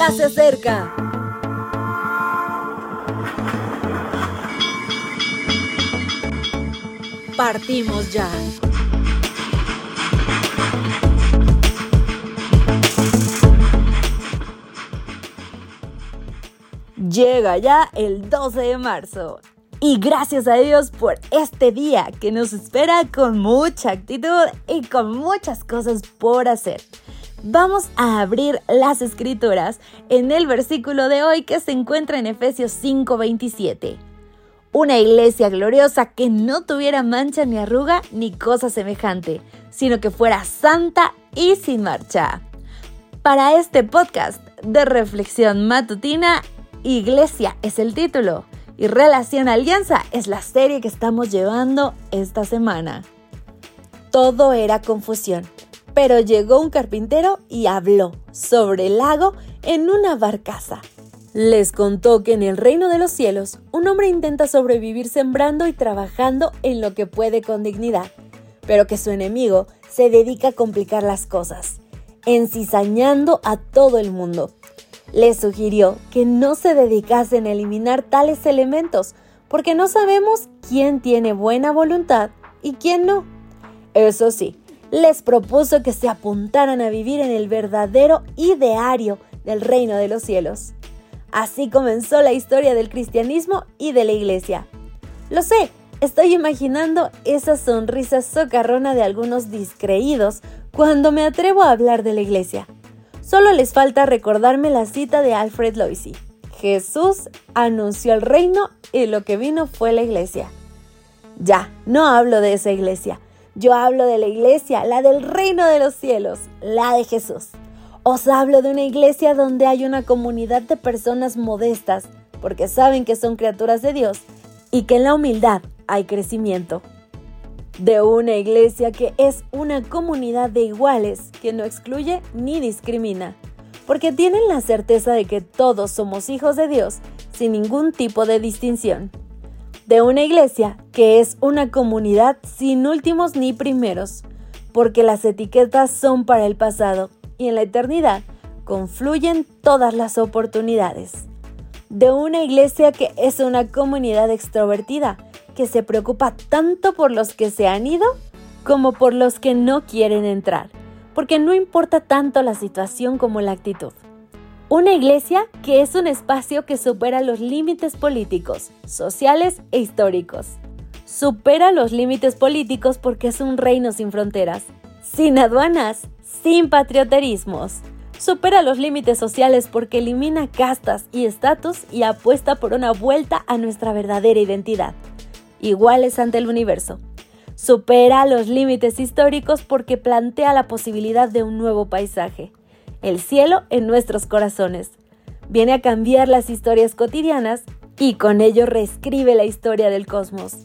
ya se acerca. Partimos ya. Llega ya el 12 de marzo. Y gracias a Dios por este día que nos espera con mucha actitud y con muchas cosas por hacer. Vamos a abrir las escrituras en el versículo de hoy que se encuentra en Efesios 5:27. Una iglesia gloriosa que no tuviera mancha ni arruga ni cosa semejante, sino que fuera santa y sin marcha. Para este podcast de reflexión matutina, Iglesia es el título y Relación Alianza es la serie que estamos llevando esta semana. Todo era confusión, pero llegó un carpintero y habló sobre el lago en una barcaza. Les contó que en el reino de los cielos un hombre intenta sobrevivir sembrando y trabajando en lo que puede con dignidad, pero que su enemigo se dedica a complicar las cosas, encizañando a todo el mundo le sugirió que no se dedicasen a eliminar tales elementos porque no sabemos quién tiene buena voluntad y quién no. Eso sí, les propuso que se apuntaran a vivir en el verdadero ideario del reino de los cielos. Así comenzó la historia del cristianismo y de la iglesia. Lo sé, estoy imaginando esa sonrisa socarrona de algunos discreídos cuando me atrevo a hablar de la iglesia. Solo les falta recordarme la cita de Alfred Loisy. Jesús anunció el reino y lo que vino fue la iglesia. Ya, no hablo de esa iglesia. Yo hablo de la iglesia, la del reino de los cielos, la de Jesús. Os hablo de una iglesia donde hay una comunidad de personas modestas, porque saben que son criaturas de Dios y que en la humildad hay crecimiento de una iglesia que es una comunidad de iguales que no excluye ni discrimina, porque tienen la certeza de que todos somos hijos de Dios sin ningún tipo de distinción. De una iglesia que es una comunidad sin últimos ni primeros, porque las etiquetas son para el pasado y en la eternidad confluyen todas las oportunidades. De una iglesia que es una comunidad extrovertida, que se preocupa tanto por los que se han ido como por los que no quieren entrar, porque no importa tanto la situación como la actitud. Una iglesia que es un espacio que supera los límites políticos, sociales e históricos. Supera los límites políticos porque es un reino sin fronteras, sin aduanas, sin patrioterismos. Supera los límites sociales porque elimina castas y estatus y apuesta por una vuelta a nuestra verdadera identidad iguales ante el universo. Supera los límites históricos porque plantea la posibilidad de un nuevo paisaje, el cielo en nuestros corazones. Viene a cambiar las historias cotidianas y con ello reescribe la historia del cosmos.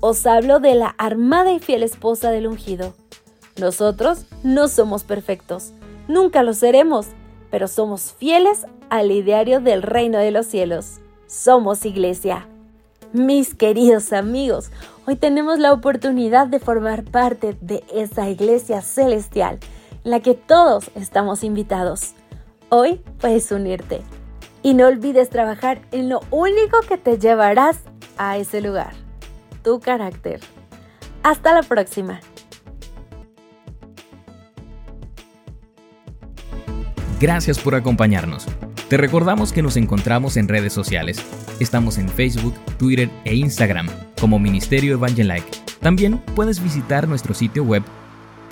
Os hablo de la armada y fiel esposa del ungido. Nosotros no somos perfectos, nunca lo seremos, pero somos fieles al ideario del reino de los cielos. Somos iglesia. Mis queridos amigos, hoy tenemos la oportunidad de formar parte de esa iglesia celestial la que todos estamos invitados. Hoy puedes unirte y no olvides trabajar en lo único que te llevarás a ese lugar, tu carácter. Hasta la próxima. Gracias por acompañarnos. Te recordamos que nos encontramos en redes sociales. Estamos en Facebook, Twitter e Instagram como Ministerio Evangelike. También puedes visitar nuestro sitio web